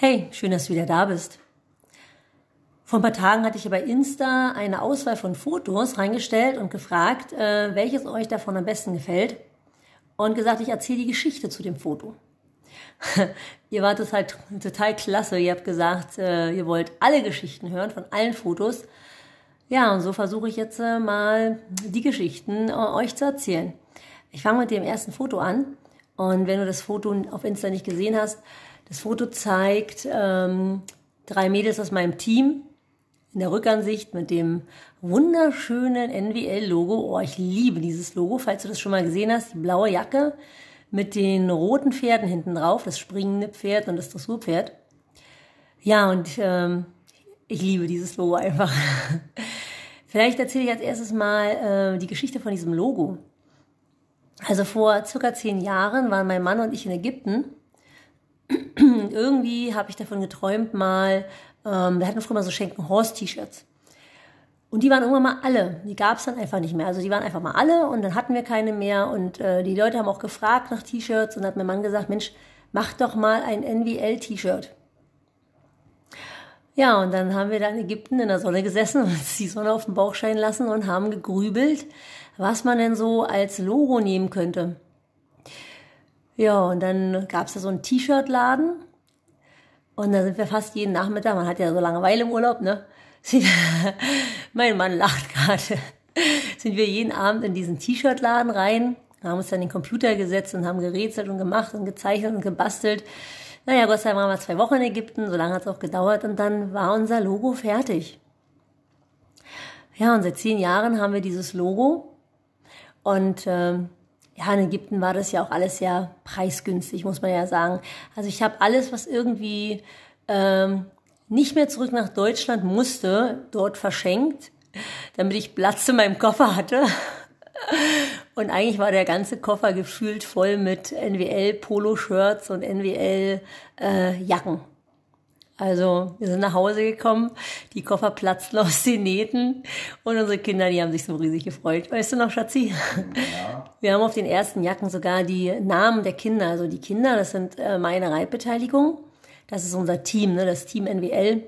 Hey, schön, dass du wieder da bist. Vor ein paar Tagen hatte ich bei Insta eine Auswahl von Fotos reingestellt und gefragt, äh, welches euch davon am besten gefällt. Und gesagt, ich erzähle die Geschichte zu dem Foto. ihr wart total, total klasse. Ihr habt gesagt, äh, ihr wollt alle Geschichten hören von allen Fotos. Ja, und so versuche ich jetzt äh, mal die Geschichten äh, euch zu erzählen. Ich fange mit dem ersten Foto an. Und wenn du das Foto auf Insta nicht gesehen hast, das Foto zeigt ähm, drei Mädels aus meinem Team in der Rückansicht mit dem wunderschönen NWL-Logo. Oh, ich liebe dieses Logo, falls du das schon mal gesehen hast. Die blaue Jacke mit den roten Pferden hinten drauf, das springende Pferd und das Dressurpferd. Ja, und ähm, ich liebe dieses Logo einfach. Vielleicht erzähle ich als erstes mal äh, die Geschichte von diesem Logo. Also vor circa zehn Jahren waren mein Mann und ich in Ägypten irgendwie habe ich davon geträumt mal, ähm, wir hatten früher mal so Schenken-Horst-T-Shirts. Und die waren irgendwann mal alle. Die gab es dann einfach nicht mehr. Also die waren einfach mal alle und dann hatten wir keine mehr. Und äh, die Leute haben auch gefragt nach T-Shirts und hat mein Mann gesagt, Mensch, mach doch mal ein NWL-T-Shirt. Ja, und dann haben wir da in Ägypten in der Sonne gesessen und uns die Sonne auf den Bauch scheinen lassen und haben gegrübelt, was man denn so als Logo nehmen könnte. Ja, und dann gab's da so einen T-Shirt-Laden. Und da sind wir fast jeden Nachmittag, man hat ja so Langeweile im Urlaub, ne? mein Mann lacht gerade. sind wir jeden Abend in diesen T-Shirt-Laden rein, haben uns dann den Computer gesetzt und haben gerätselt und gemacht und gezeichnet und gebastelt. Naja, Gott sei Dank waren wir zwei Wochen in Ägypten, so lange hat's auch gedauert und dann war unser Logo fertig. Ja, und seit zehn Jahren haben wir dieses Logo und ähm, ja, in Ägypten war das ja auch alles sehr preisgünstig, muss man ja sagen. Also ich habe alles, was irgendwie ähm, nicht mehr zurück nach Deutschland musste, dort verschenkt, damit ich Platz in meinem Koffer hatte. Und eigentlich war der ganze Koffer gefüllt voll mit NWL-Poloshirts und NWL-Jacken. Äh, also wir sind nach Hause gekommen, die Koffer platzten aus den Nähten und unsere Kinder, die haben sich so riesig gefreut. Weißt du noch, Schatzi? Ja. Wir haben auf den ersten Jacken sogar die Namen der Kinder. Also die Kinder, das sind äh, meine Reitbeteiligung. Das ist unser Team, ne, das Team NWL.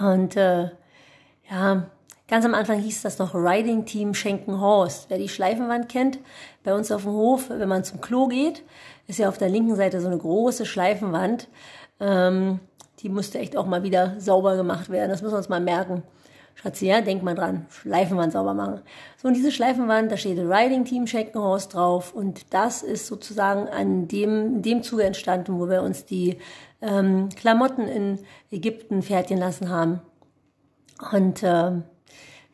Und äh, ja, ganz am Anfang hieß das noch Riding Team Schenkenhorst. Wer die Schleifenwand kennt, bei uns auf dem Hof, wenn man zum Klo geht, ist ja auf der linken Seite so eine große Schleifenwand. Ähm, die musste echt auch mal wieder sauber gemacht werden. Das müssen wir uns mal merken. Schatzi, ja, denk mal dran. Schleifenwand sauber machen. So, und diese Schleifenwand, da steht Riding Team Schenkenhaus drauf. Und das ist sozusagen an dem, dem Zuge entstanden, wo wir uns die ähm, Klamotten in Ägypten fertigen lassen haben. Und ähm,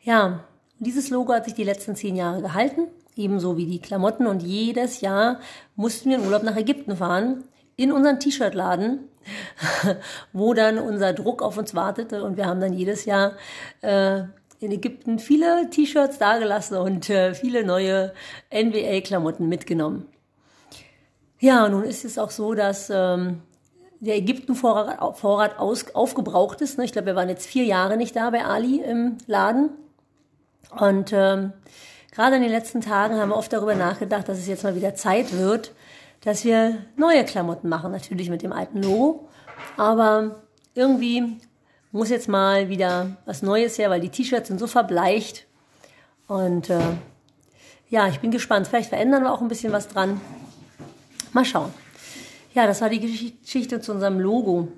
ja, dieses Logo hat sich die letzten zehn Jahre gehalten, ebenso wie die Klamotten. Und jedes Jahr mussten wir in Urlaub nach Ägypten fahren, in unseren T-Shirt-Laden wo dann unser Druck auf uns wartete und wir haben dann jedes Jahr äh, in Ägypten viele T-Shirts dagelassen und äh, viele neue NBA-Klamotten mitgenommen. Ja, nun ist es auch so, dass ähm, der Ägypten-Vorrat aufgebraucht ist. Ne? Ich glaube, wir waren jetzt vier Jahre nicht da bei Ali im Laden. Und ähm, gerade in den letzten Tagen haben wir oft darüber nachgedacht, dass es jetzt mal wieder Zeit wird, dass wir neue Klamotten machen, natürlich mit dem alten Logo. Aber irgendwie muss jetzt mal wieder was Neues her, weil die T-Shirts sind so verbleicht. Und äh, ja, ich bin gespannt. Vielleicht verändern wir auch ein bisschen was dran. Mal schauen. Ja, das war die Geschichte zu unserem Logo.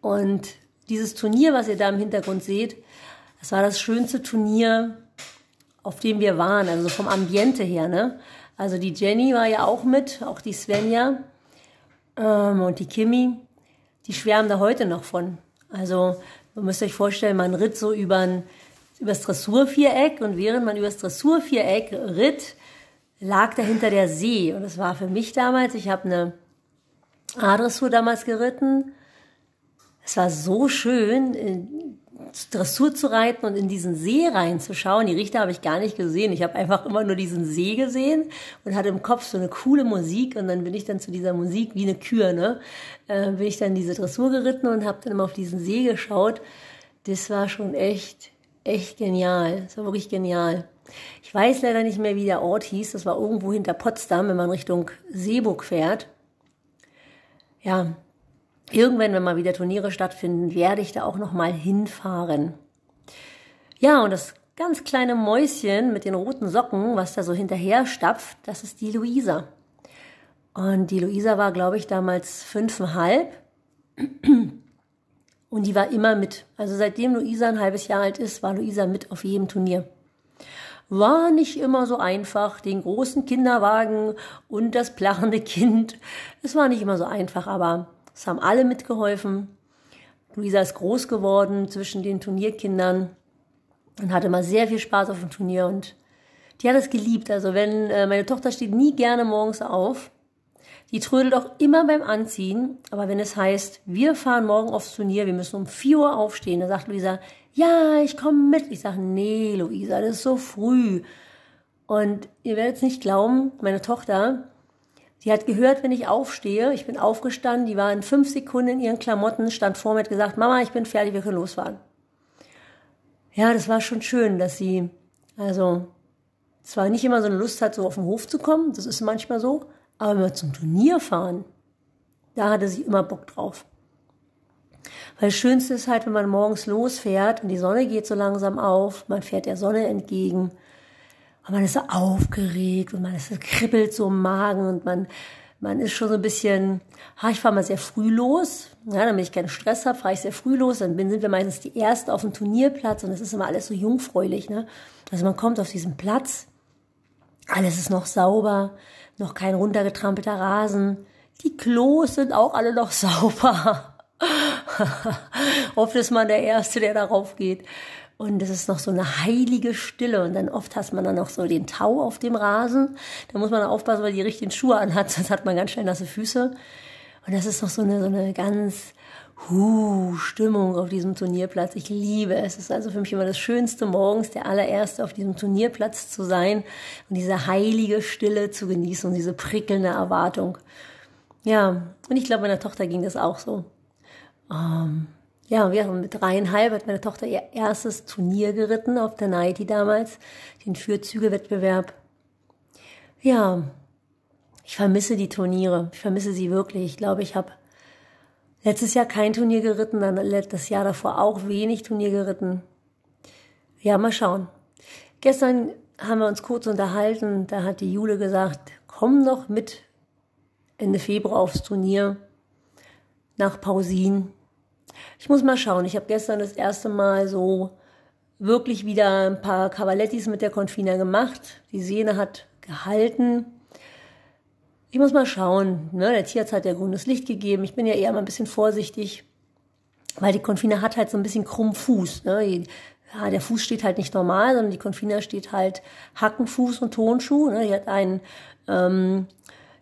Und dieses Turnier, was ihr da im Hintergrund seht, das war das schönste Turnier, auf dem wir waren, also vom Ambiente her. Ne? Also die Jenny war ja auch mit, auch die Svenja ähm, und die Kimi. Die schwärmen da heute noch von. Also man müsst euch vorstellen, man ritt so über ein, übers Dressurviereck und während man übers Dressurviereck ritt, lag dahinter der See. Und das war für mich damals, ich habe eine A-Dressur damals geritten. Es war so schön, Dressur zu reiten und in diesen See reinzuschauen. Die Richter habe ich gar nicht gesehen. Ich habe einfach immer nur diesen See gesehen und hatte im Kopf so eine coole Musik und dann bin ich dann zu dieser Musik wie eine Kür, ne? Äh, bin ich dann diese Dressur geritten und habe dann immer auf diesen See geschaut. Das war schon echt, echt genial. Das war wirklich genial. Ich weiß leider nicht mehr, wie der Ort hieß. Das war irgendwo hinter Potsdam, wenn man Richtung Seeburg fährt. Ja, irgendwann, wenn mal wieder Turniere stattfinden, werde ich da auch noch mal hinfahren. Ja, und das ganz kleine Mäuschen mit den roten Socken, was da so hinterher stapft, das ist die Luisa. Und die Luisa war, glaube ich, damals fünfeinhalb. Und die war immer mit. Also seitdem Luisa ein halbes Jahr alt ist, war Luisa mit auf jedem Turnier. War nicht immer so einfach, den großen Kinderwagen und das plachende Kind. Es war nicht immer so einfach, aber es haben alle mitgeholfen. Luisa ist groß geworden zwischen den Turnierkindern und hatte mal sehr viel Spaß auf dem Turnier und die hat es geliebt. Also wenn äh, meine Tochter steht nie gerne morgens auf, die trödelt auch immer beim Anziehen, aber wenn es heißt, wir fahren morgen aufs Turnier, wir müssen um 4 Uhr aufstehen, dann sagt Luisa, ja, ich komme mit. Ich sage, nee, Luisa, das ist so früh. Und ihr werdet es nicht glauben, meine Tochter, die hat gehört, wenn ich aufstehe, ich bin aufgestanden, die war in fünf Sekunden in ihren Klamotten, stand vor mir und hat gesagt, Mama, ich bin fertig, wir können losfahren. Ja, das war schon schön, dass sie, also, zwar nicht immer so eine Lust hat, so auf den Hof zu kommen, das ist manchmal so, aber wenn wir zum Turnier fahren, da hatte sie immer Bock drauf. Weil das Schönste ist halt, wenn man morgens losfährt und die Sonne geht so langsam auf, man fährt der Sonne entgegen und man ist so aufgeregt und man ist, kribbelt so im Magen und man, man ist schon so ein bisschen, ha, ich fahre mal sehr früh los, ja, damit ich keinen Stress habe, fahre ich sehr früh los, dann sind wir meistens die Ersten auf dem Turnierplatz und es ist immer alles so jungfräulich, ne? Also man kommt auf diesen Platz, alles ist noch sauber, noch kein runtergetrampelter Rasen. Die Klos sind auch alle noch sauber. oft ist man der Erste, der darauf geht. Und es ist noch so eine heilige Stille. Und dann oft hat man dann noch so den Tau auf dem Rasen. Da muss man aufpassen, weil die richtigen Schuhe anhat, sonst hat man ganz schnell nasse Füße. Und das ist noch so eine, so eine ganz huh, Stimmung auf diesem Turnierplatz. Ich liebe es. Es ist also für mich immer das Schönste, morgens der allererste auf diesem Turnierplatz zu sein und diese heilige Stille zu genießen und diese prickelnde Erwartung. Ja, und ich glaube, meiner Tochter ging das auch so. Ähm, ja, wir haben mit dreieinhalb hat meine Tochter ihr erstes Turnier geritten auf der Nighty damals, den Fürzüge-Wettbewerb. Ja, ich vermisse die Turniere. Ich vermisse sie wirklich. Ich glaube, ich habe Letztes Jahr kein Turnier geritten, dann das Jahr davor auch wenig Turnier geritten. Ja, mal schauen. Gestern haben wir uns kurz unterhalten, da hat die Jule gesagt, komm doch mit Ende Februar aufs Turnier nach Pausin. Ich muss mal schauen. Ich habe gestern das erste Mal so wirklich wieder ein paar Cavalettis mit der Confina gemacht. Die Sehne hat gehalten. Ich muss mal schauen. Ne? Der Tierarzt hat ja grünes Licht gegeben. Ich bin ja eher mal ein bisschen vorsichtig, weil die Konfine hat halt so ein bisschen krumm Fuß. Ne? Ja, der Fuß steht halt nicht normal, sondern die Konfina steht halt Hackenfuß und Tonschuh. Ne? Die hat einen, ähm,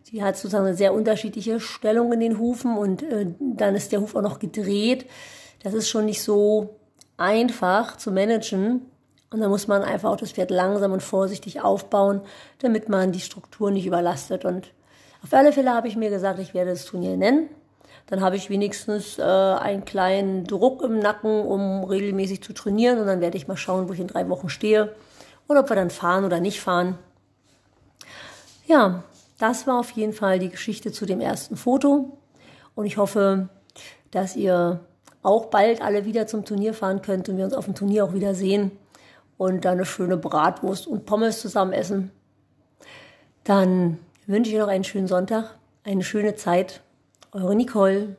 die hat sozusagen eine sehr unterschiedliche Stellung in den Hufen und äh, dann ist der Huf auch noch gedreht. Das ist schon nicht so einfach zu managen. Und da muss man einfach auch das Pferd langsam und vorsichtig aufbauen, damit man die Struktur nicht überlastet. Und auf alle Fälle habe ich mir gesagt, ich werde das Turnier nennen. Dann habe ich wenigstens äh, einen kleinen Druck im Nacken, um regelmäßig zu trainieren. Und dann werde ich mal schauen, wo ich in drei Wochen stehe und ob wir dann fahren oder nicht fahren. Ja, das war auf jeden Fall die Geschichte zu dem ersten Foto. Und ich hoffe, dass ihr auch bald alle wieder zum Turnier fahren könnt und wir uns auf dem Turnier auch wieder sehen und dann eine schöne Bratwurst und Pommes zusammen essen. Dann wünsche ich noch einen schönen Sonntag, eine schöne Zeit. Eure Nicole.